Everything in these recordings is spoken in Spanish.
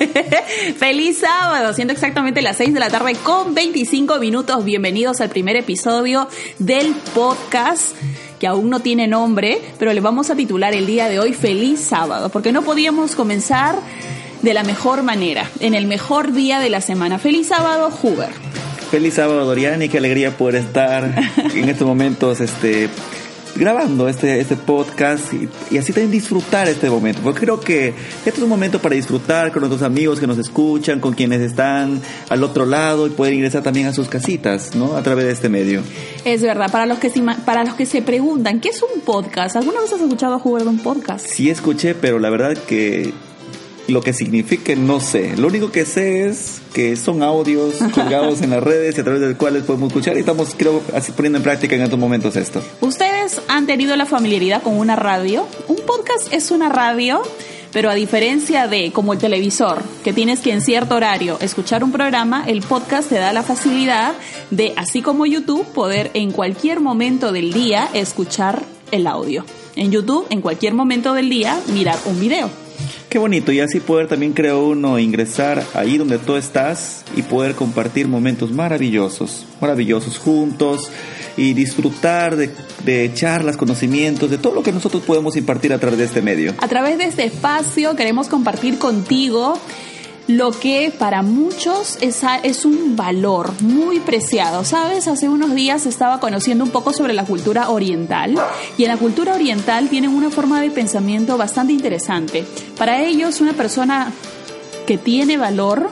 Feliz sábado, siendo exactamente las 6 de la tarde con 25 minutos. Bienvenidos al primer episodio del podcast que aún no tiene nombre, pero le vamos a titular el día de hoy Feliz sábado, porque no podíamos comenzar de la mejor manera, en el mejor día de la semana. Feliz sábado, Huber. Feliz sábado, Dorian, y qué alegría poder estar en estos momentos este, grabando este, este podcast y, así también disfrutar este momento. Porque creo que este es un momento para disfrutar con nuestros amigos que nos escuchan, con quienes están al otro lado y poder ingresar también a sus casitas, ¿no? A través de este medio. Es verdad, para los que se, para los que se preguntan, ¿qué es un podcast? ¿Alguna vez has escuchado jugar de un podcast? Sí escuché, pero la verdad que lo que signifique no sé. Lo único que sé es que son audios colgados en las redes y a través de los cuales podemos escuchar y estamos, creo, así poniendo en práctica en estos momentos esto. ¿Ustedes han tenido la familiaridad con una radio? Un podcast es una radio pero a diferencia de como el televisor, que tienes que en cierto horario escuchar un programa, el podcast te da la facilidad de, así como YouTube, poder en cualquier momento del día escuchar el audio. En YouTube, en cualquier momento del día, mirar un video. Qué bonito, y así poder también creo uno ingresar ahí donde tú estás y poder compartir momentos maravillosos, maravillosos juntos y disfrutar de, de, charlas, conocimientos, de todo lo que nosotros podemos impartir a través de este medio. A través de este espacio queremos compartir contigo lo que para muchos es, es, un valor muy preciado. Sabes, hace unos días estaba conociendo un poco sobre la cultura oriental y en la cultura oriental tienen una forma de pensamiento bastante interesante. Para ellos, una persona que tiene valor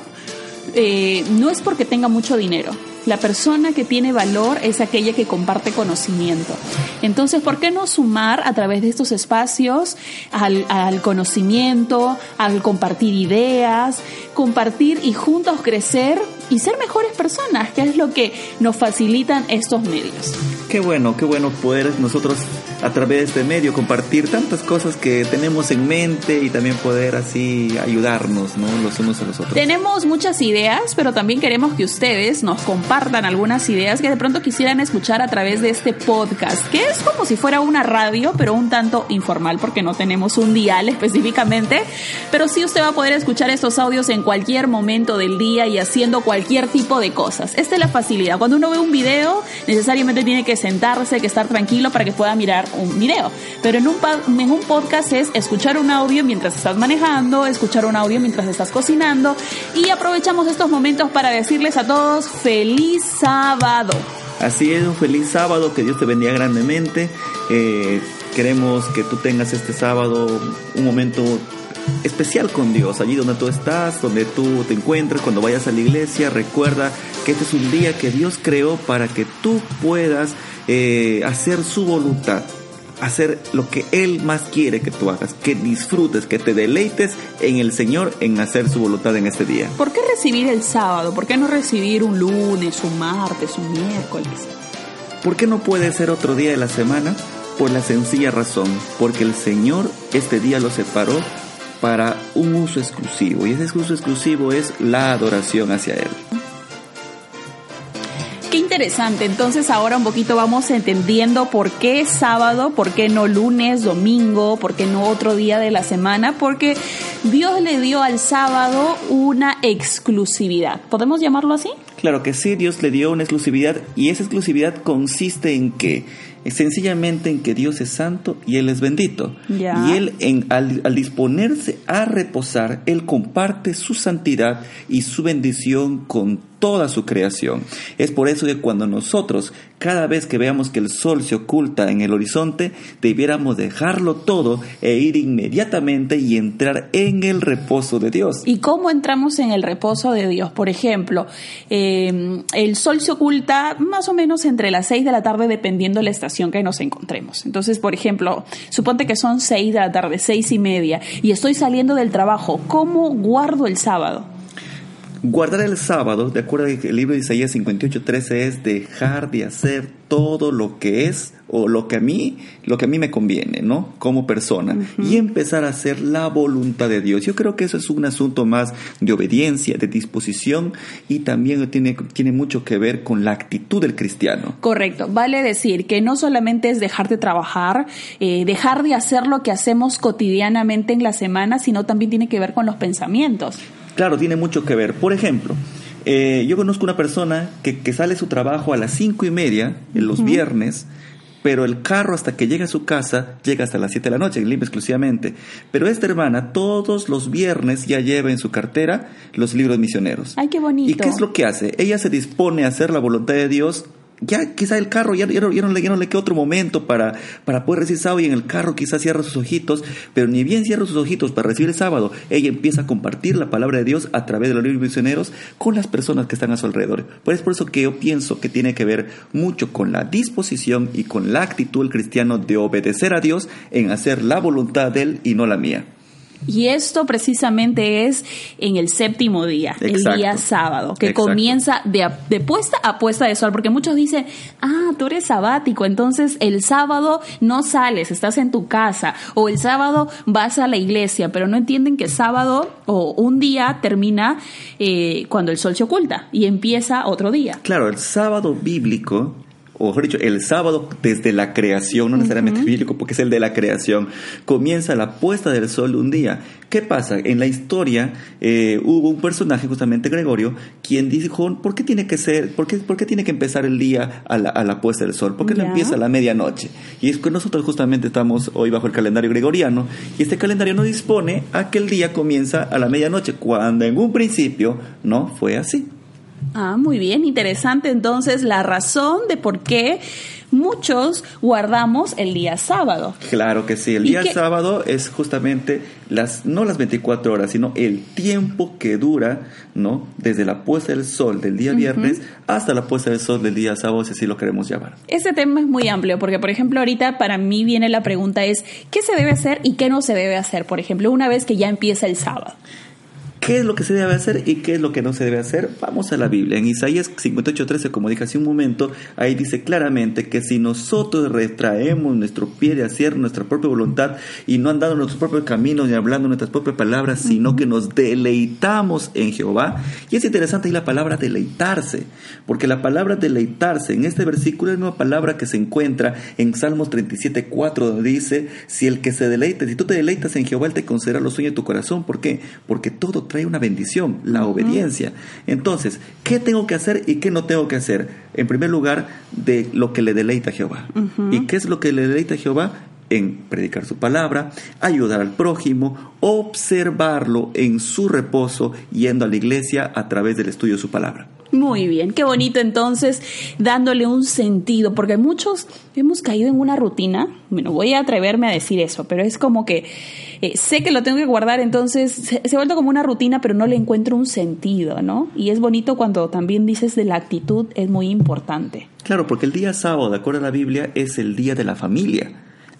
eh, no es porque tenga mucho dinero, la persona que tiene valor es aquella que comparte conocimiento. Entonces, ¿por qué no sumar a través de estos espacios al, conocimiento, al compartir ideas, compartir y juntos crecer y ser mejores personas, que es lo que nos facilitan estos medios? Qué bueno, qué bueno poder nosotros a través de este medio compartir tantas cosas que tenemos en mente y también poder así ayudarnos, ¿no? Los unos a los otros. Tenemos muchas ideas, pero también queremos que ustedes nos compartan algunas ideas que de pronto quisieran escuchar a través de este podcast, que es como si fuera una radio, pero un tanto informal porque no tenemos un dial específicamente, pero sí usted va a poder escuchar estos audios en cualquier momento del día y haciendo cualquier tipo de cosas. Esta es la facilidad. Cuando uno ve un video, necesariamente tiene que sentarse, que estar tranquilo para que pueda mirar un video. Pero en un, en un podcast es escuchar un audio mientras estás manejando, escuchar un audio mientras estás cocinando y aprovechamos estos momentos para decirles a todos feliz sábado. Así es, un feliz sábado, que Dios te bendiga grandemente. Eh, queremos que tú tengas este sábado un momento especial con Dios, allí donde tú estás, donde tú te encuentres, cuando vayas a la iglesia, recuerda que este es un día que Dios creó para que tú puedas eh, hacer su voluntad hacer lo que Él más quiere que tú hagas, que disfrutes, que te deleites en el Señor en hacer su voluntad en este día. ¿Por qué recibir el sábado? ¿Por qué no recibir un lunes, un martes, un miércoles? ¿Por qué no puede ser otro día de la semana? Por la sencilla razón, porque el Señor este día lo separó para un uso exclusivo y ese uso exclusivo es la adoración hacia Él interesante. Entonces ahora un poquito vamos entendiendo por qué sábado, por qué no lunes, domingo, por qué no otro día de la semana, porque Dios le dio al sábado una exclusividad. ¿Podemos llamarlo así? Claro que sí, Dios le dio una exclusividad y esa exclusividad consiste en que sencillamente en que Dios es santo y Él es bendito. Y Él en, al, al, disponerse a reposar, Él comparte su santidad y su bendición con toda su creación. Es por eso que cuando nosotros, cada vez que veamos que el sol se oculta en el horizonte, debiéramos dejarlo todo e ir inmediatamente y entrar en el reposo de Dios. ¿Y cómo entramos en el reposo de Dios? Por ejemplo, eh, el sol se oculta más o menos entre las 6 de la tarde dependiendo de la estación que nos encontremos. Entonces, por ejemplo, suponte que son 6 de la tarde, seis y media, y estoy saliendo del trabajo. ¿Cómo guardo el sábado? Guardar el sábado, de acuerdo al libro de Isaías 58:13, es dejar de hacer todo lo que es o lo que a mí, lo que a mí me conviene, ¿no? Como persona y empezar a hacer la voluntad de Dios. Yo creo que eso es un asunto más de obediencia, de disposición y también tiene, tiene mucho que ver con la actitud del cristiano. Correcto. Vale decir que no solamente es dejar de trabajar, eh, dejar de hacer lo que hacemos cotidianamente en la semana, sino también tiene que ver con los pensamientos. Claro, tiene mucho que ver. Por ejemplo, eh, yo conozco una persona que, que sale su trabajo a las cinco y media en los viernes pero el carro hasta que llega a su casa llega hasta las 7 de la noche, Lima exclusivamente. Pero esta hermana todos los viernes ya lleva en su cartera los libros misioneros. ¡Ay, qué bonito! ¿Y qué es lo que hace? Ella se dispone a hacer la voluntad de Dios ya quizá el carro, ya, ya, no, le, queda otro momento para, para poder recibir sábado y en el carro quizá cierra sus ojitos, pero ni bien cierra sus ojitos para recibir el sábado, ella empieza a compartir la palabra de Dios a través de los libros misioneros con las personas que están a su alrededor. Pues es por eso que yo pienso que tiene que ver mucho con la disposición y con la actitud del cristiano de obedecer a Dios en hacer la voluntad de Él y no la mía. Y esto precisamente es en el séptimo día, el día sábado, que comienza de, de, puesta a puesta de sol, porque muchos dicen, ah, tú eres sabático, entonces el sábado no sales, estás en tu casa, o el sábado vas a la iglesia, pero no entienden que sábado o un día termina eh, cuando el sol se oculta y empieza otro día. Claro, el sábado bíblico o mejor dicho, el sábado desde la creación, no necesariamente bíblico, porque es el de la creación, comienza la puesta del sol un día. ¿Qué pasa? En la historia eh, hubo un personaje, justamente Gregorio, quien dijo, ¿por qué tiene que ser, por qué, por qué tiene que empezar el día a la, a la puesta del sol? ¿Por qué no empieza a la medianoche? Y es que nosotros justamente estamos hoy bajo el calendario gregoriano, y este calendario nos dispone a que el día comienza a la medianoche, cuando en un principio no fue así. Ah, muy bien, interesante entonces la razón de por qué muchos guardamos el día sábado. Claro que sí, el día sábado es justamente las no las 24 horas, sino el tiempo que dura, ¿no? Desde la puesta del sol del día viernes hasta la puesta del sol del día sábado, si así lo queremos llamar. Ese tema es muy amplio porque por ejemplo, ahorita para mí viene la pregunta es ¿qué se debe hacer y qué no se debe hacer? Por ejemplo, una vez que ya empieza el sábado. ¿Qué es lo que se debe hacer y qué es lo que no se debe hacer? Vamos a la Biblia. En Isaías 58:13, como dije hace un momento, ahí dice claramente que si nosotros retraemos nuestro pie de hacer nuestra propia voluntad y no andando nuestros propios caminos ni hablando nuestras propias palabras, sino que nos deleitamos en Jehová. Y es interesante ahí la palabra deleitarse, porque la palabra deleitarse en este versículo es misma palabra que se encuentra en Salmos 37:4, donde dice, si el que se deleita, si tú te deleitas en Jehová, Él te concederá los sueños de tu corazón. ¿Por qué? Porque todo trae una bendición, la obediencia. Entonces, ¿qué tengo que hacer y qué no tengo que hacer? En primer lugar, de lo que le deleita a Jehová. ¿Y qué es lo que le deleita a Jehová? en predicar su palabra, ayudar al prójimo, observarlo en su reposo, yendo a la iglesia a través del estudio de su palabra. Muy bien, qué bonito entonces, dándole un sentido, porque muchos hemos caído en una rutina, bueno, voy a atreverme a decir eso, pero es como que eh, sé que lo tengo que guardar, entonces se, se, ha vuelto como una rutina, pero no le encuentro un sentido, ¿no? Y es bonito cuando también dices de la actitud, es muy importante. Claro, porque el día sábado, de acuerdo a la Biblia, es el día de la familia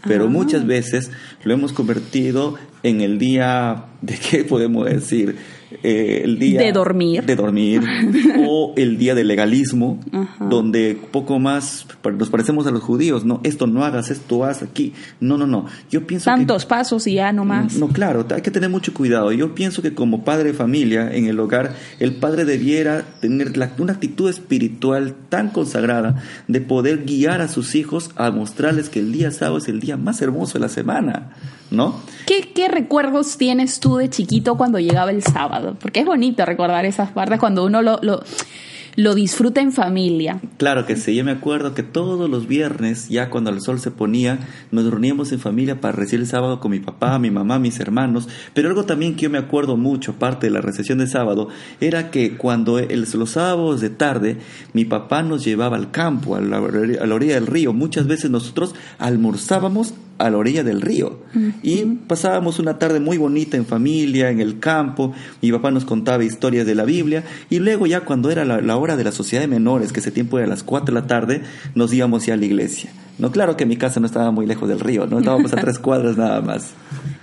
pero ah. muchas veces lo hemos convertido en el día de qué podemos decir eh, el día de dormir. de dormir o el día del legalismo donde poco más nos parecemos a los judíos no esto no hagas esto haz aquí. No no no. Yo pienso tantos pasos y ya no más. no claro hay que tener mucho cuidado. Yo pienso que como padre de familia en el hogar el padre debiera tener una actitud espiritual tan consagrada de poder guiar a sus hijos a mostrarles que el día sábado es el día más hermoso de la semana ¿no? ¿Qué, ¿Qué, recuerdos tienes tú de chiquito cuando llegaba el sábado? Porque es bonito recordar esas partes cuando uno lo, lo, disfruta en familia. Claro que sí, yo me acuerdo que todos los viernes, ya cuando el sol se ponía, nos reuníamos en familia para recibir el sábado con mi papá, mi mamá, mis hermanos. Pero algo también que yo me acuerdo mucho, parte de la recesión de sábado, era que cuando los sábados de tarde, mi papá nos llevaba al campo, a la, a la orilla del río. Muchas veces nosotros almorzábamos a la orilla del río. Y pasábamos una tarde muy bonita en familia, en el campo. Mi papá nos contaba historias de la Biblia. Y luego ya cuando era la, hora de la sociedad de menores, que ese tiempo era a las 4 de la tarde, nos íbamos ya a la iglesia. No, claro que mi casa no estaba muy lejos del río, no estábamos a tres cuadras nada más.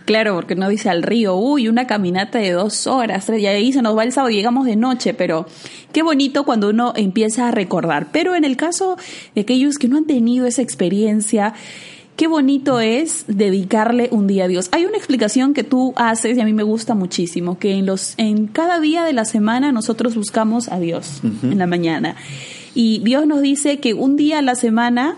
Claro, porque no dice al río, uy, una caminata de dos horas, y ahí se nos va el sábado y llegamos de noche, pero qué bonito cuando uno empieza a recordar. Pero en el caso de aquellos que no han tenido esa experiencia, qué bonito es dedicarle un día a Dios. Hay una explicación que tú haces y a mí me gusta muchísimo, que en los en cada día de la semana nosotros buscamos a Dios en la mañana. Y Dios nos dice que un día a la semana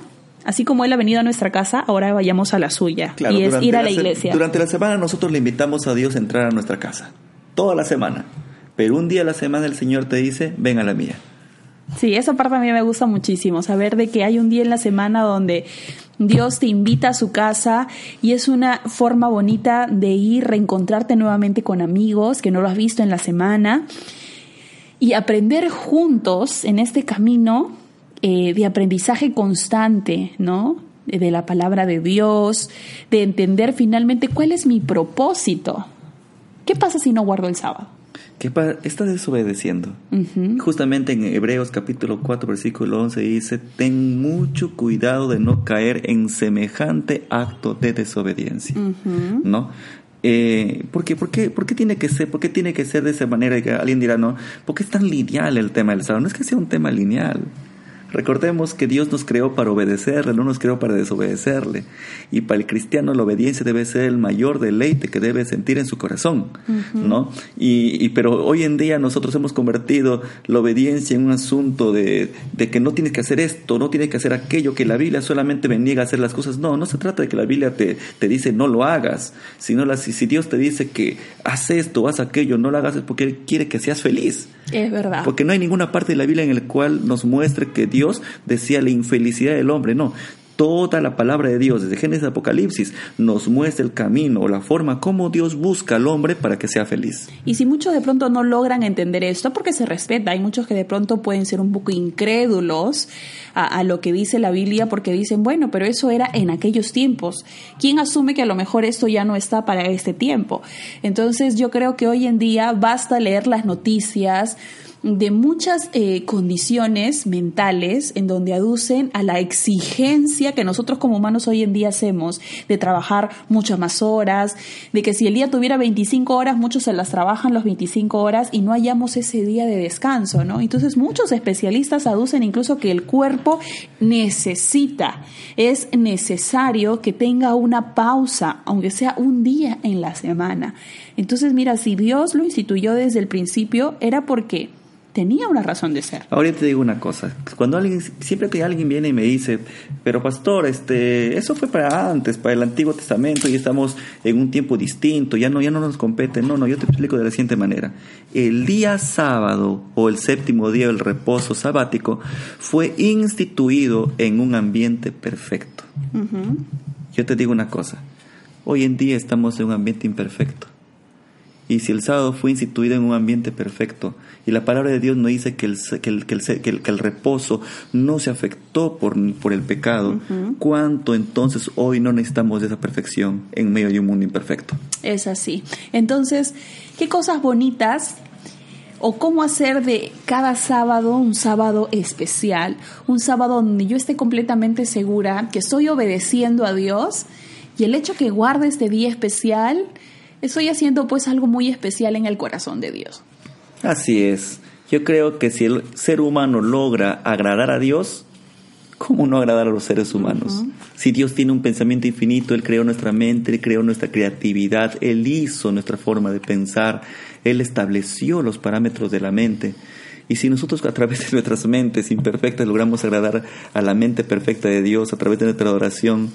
Así como Él ha venido a nuestra casa, ahora vayamos a la suya. y es ir a la, iglesia. Durante la semana nosotros le invitamos a Dios a entrar a nuestra casa. Toda la semana. pero un día a la semana el Señor te dice, ven a la mía. Sí, esa parte a mí me gusta muchísimo, saber de que hay un día en la semana donde Dios te invita a su casa y es una forma bonita de ir, reencontrarte nuevamente con amigos que no lo has visto en la semana y aprender juntos en este camino eh, de aprendizaje constante, ¿no? De la palabra de Dios, de entender finalmente cuál es mi propósito. ¿Qué pasa si no guardo el sábado? ¿Qué está desobedeciendo. Justamente en Hebreos capítulo 4 versículo 11 dice, ten mucho cuidado de no caer en semejante acto de desobediencia. ¿No? Eh, ¿por, qué, por, qué, tiene que ser, ¿Por qué tiene que ser de esa manera? Que alguien dirá, no, porque es tan lineal el tema del sábado. No es que sea un tema lineal. Recordemos que Dios nos creó para obedecerle, no nos creó para desobedecerle. Y para el cristiano la obediencia debe ser el mayor deleite que debe sentir en su corazón, ¿no? Y, pero hoy en día nosotros hemos convertido la obediencia en un asunto de, que no tienes que hacer esto, no tienes que hacer aquello, que la Biblia solamente me niega a hacer las cosas. No, no se trata de que la Biblia te, te dice no lo hagas, sino la, si, si Dios te dice que haz esto, haz aquello, no lo hagas es porque Él quiere que seas feliz. Es verdad. Porque no hay ninguna parte de la Biblia en la cual nos muestre que Dios decía la infelicidad del hombre. No, toda la palabra de Dios, desde Génesis a Apocalipsis, nos muestra el camino o la forma como Dios busca al hombre para que sea feliz. Y si muchos de pronto no logran entender esto, porque se respeta, hay muchos que de pronto pueden ser un poco incrédulos a, lo que dice la Biblia porque dicen, bueno, pero eso era en aquellos tiempos. ¿Quién asume que a lo mejor esto ya no está para este tiempo? Entonces yo creo que hoy en día basta leer las noticias, de muchas eh, condiciones mentales en donde aducen a la exigencia que nosotros como humanos hoy en día hacemos de trabajar muchas más horas, de que si el día tuviera 25 horas, muchos se las trabajan las 25 horas y no hallamos ese día de descanso, ¿no? Entonces muchos especialistas aducen incluso que el cuerpo necesita, es necesario que tenga una pausa, aunque sea un día en la semana. Entonces, mira, si Dios lo instituyó desde el principio, era porque tenía una razón de ser. Ahora te digo una cosa, cuando alguien, siempre que alguien viene y me dice, pero pastor, este, eso fue para antes, para el Antiguo Testamento y estamos en un tiempo distinto, ya no, ya no nos compete, no, no, yo te explico de la siguiente manera. El día sábado o el séptimo día del reposo sabático fue instituido en un ambiente perfecto. Yo te digo una cosa, hoy en día estamos en un ambiente imperfecto. Y si el sábado fue instituido en un ambiente perfecto, y la palabra de Dios no dice que el, que el, que el, reposo no se afectó por, por el pecado, ¿cuánto entonces hoy no necesitamos de esa perfección en medio de un mundo imperfecto? Es así. Entonces, ¿qué cosas bonitas o cómo hacer de cada sábado un sábado especial, un sábado donde yo esté completamente segura que estoy obedeciendo a Dios y el hecho que guarde este día especial estoy haciendo pues algo muy especial en el corazón de Dios. Así es. Yo creo que si el ser humano logra agradar a Dios, ¿cómo no agradar a los seres humanos? Si Dios tiene un pensamiento infinito, Él creó nuestra mente, Él creó nuestra creatividad, Él hizo nuestra forma de pensar, Él estableció los parámetros de la mente. Y si nosotros a través de nuestras mentes imperfectas logramos agradar a la mente perfecta de Dios, a través de nuestra adoración,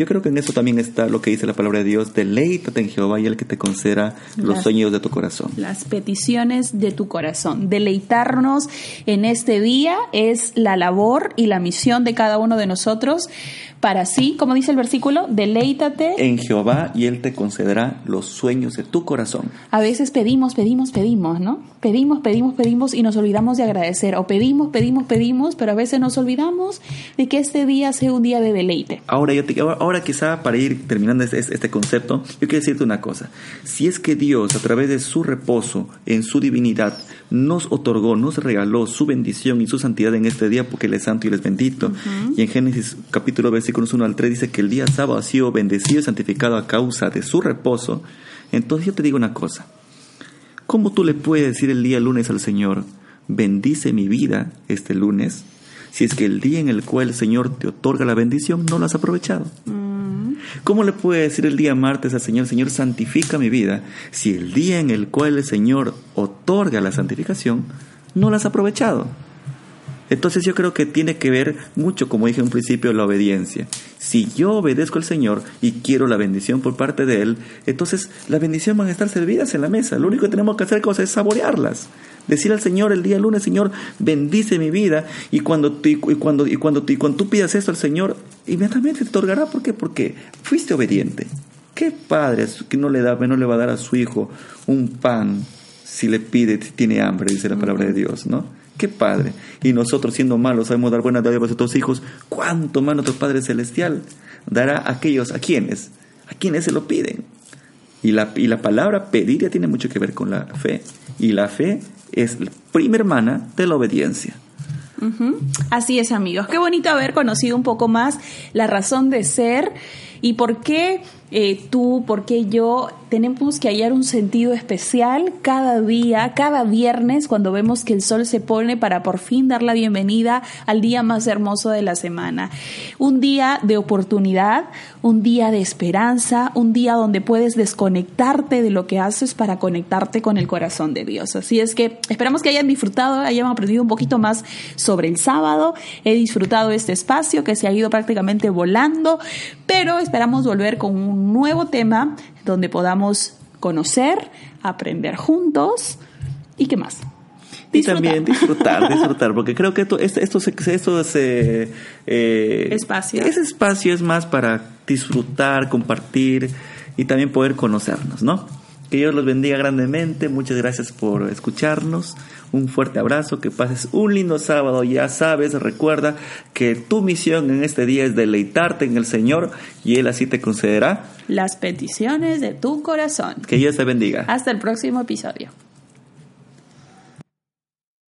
yo creo que en eso también está lo que dice la palabra de Dios, deleítate en Jehová y el que te conceda los sueños de tu corazón. Las peticiones de tu corazón. Deleitarnos en este día es la labor y la misión de cada uno de nosotros para sí, como dice el versículo, deleítate en Jehová y Él te concederá los sueños de tu corazón. A veces pedimos, pedimos, pedimos, ¿no? Pedimos, pedimos, pedimos y nos olvidamos de agradecer. O pedimos, pedimos, pedimos, pero a veces nos olvidamos de que este día sea un día de deleite. Ahora, yo te, ahora quizá para ir terminando este, este concepto, yo quiero decirte una cosa. Si es que Dios, a través de su reposo, en su divinidad, nos otorgó, nos regaló su bendición y su santidad en este día porque Él es santo y Él es bendito. Y en Génesis capítulo versículos 1 al 3 dice que el día sábado ha sido bendecido y santificado a causa de su reposo. Entonces yo te digo una cosa. ¿Cómo tú le puedes decir el día lunes al Señor, bendice mi vida este lunes, si es que el día en el cual el Señor te otorga la bendición no lo has aprovechado? ¿Cómo le puede decir el día martes al Señor, Señor, santifica mi vida, si el día en el cual el Señor otorga la santificación, no la has aprovechado? Entonces yo creo que tiene que ver mucho, como dije en un principio, la obediencia. Si yo obedezco al Señor y quiero la bendición por parte de Él, entonces la bendición van a estar servidas en la mesa. Lo único que tenemos que hacer es saborearlas. Decir al Señor el día lunes, Señor, bendice mi vida. Y cuando, y cuando, y cuando, y cuando tú pidas esto al Señor, inmediatamente te otorgará. ¿Por qué? Porque fuiste obediente. ¿Qué padre que no le, da, no le va a dar a su hijo un pan si le pide, si tiene hambre, dice la palabra de Dios, ¿no? Qué padre. Y nosotros siendo malos sabemos dar buenas dádivas a nuestros hijos. ¿Cuánto más nuestro Padre Celestial dará a aquellos, a quienes, a quienes se lo piden? Y la, y la palabra pedir ya tiene mucho que ver con la fe. Y la fe es la prima hermana de la obediencia. Así es, amigos. Qué bonito haber conocido un poco más la razón de ser y por qué eh, tú, por qué yo tenemos que hallar un sentido especial cada día, cada viernes, cuando vemos que el sol se pone para por fin dar la bienvenida al día más hermoso de la semana. Un día de oportunidad, un día de esperanza, un día donde puedes desconectarte de lo que haces para conectarte con el corazón de Dios. Así es que esperamos que hayan disfrutado, hayan aprendido un poquito más sobre el sábado. He disfrutado este espacio que se ha ido prácticamente volando, pero esperamos volver con un nuevo tema donde podamos conocer, aprender juntos y qué más. Y también disfrutar, disfrutar, porque creo que esto, esto, esto, esto es, eh, espacio. Ese espacio es más para disfrutar, compartir y también poder conocernos, ¿no? Que Dios los bendiga grandemente. Muchas gracias por escucharnos. Un fuerte abrazo. Que pases un lindo sábado. Ya sabes, recuerda que tu misión en este día es deleitarte en el Señor y Él así te concederá las peticiones de tu corazón. Que Dios te bendiga. Hasta el próximo episodio.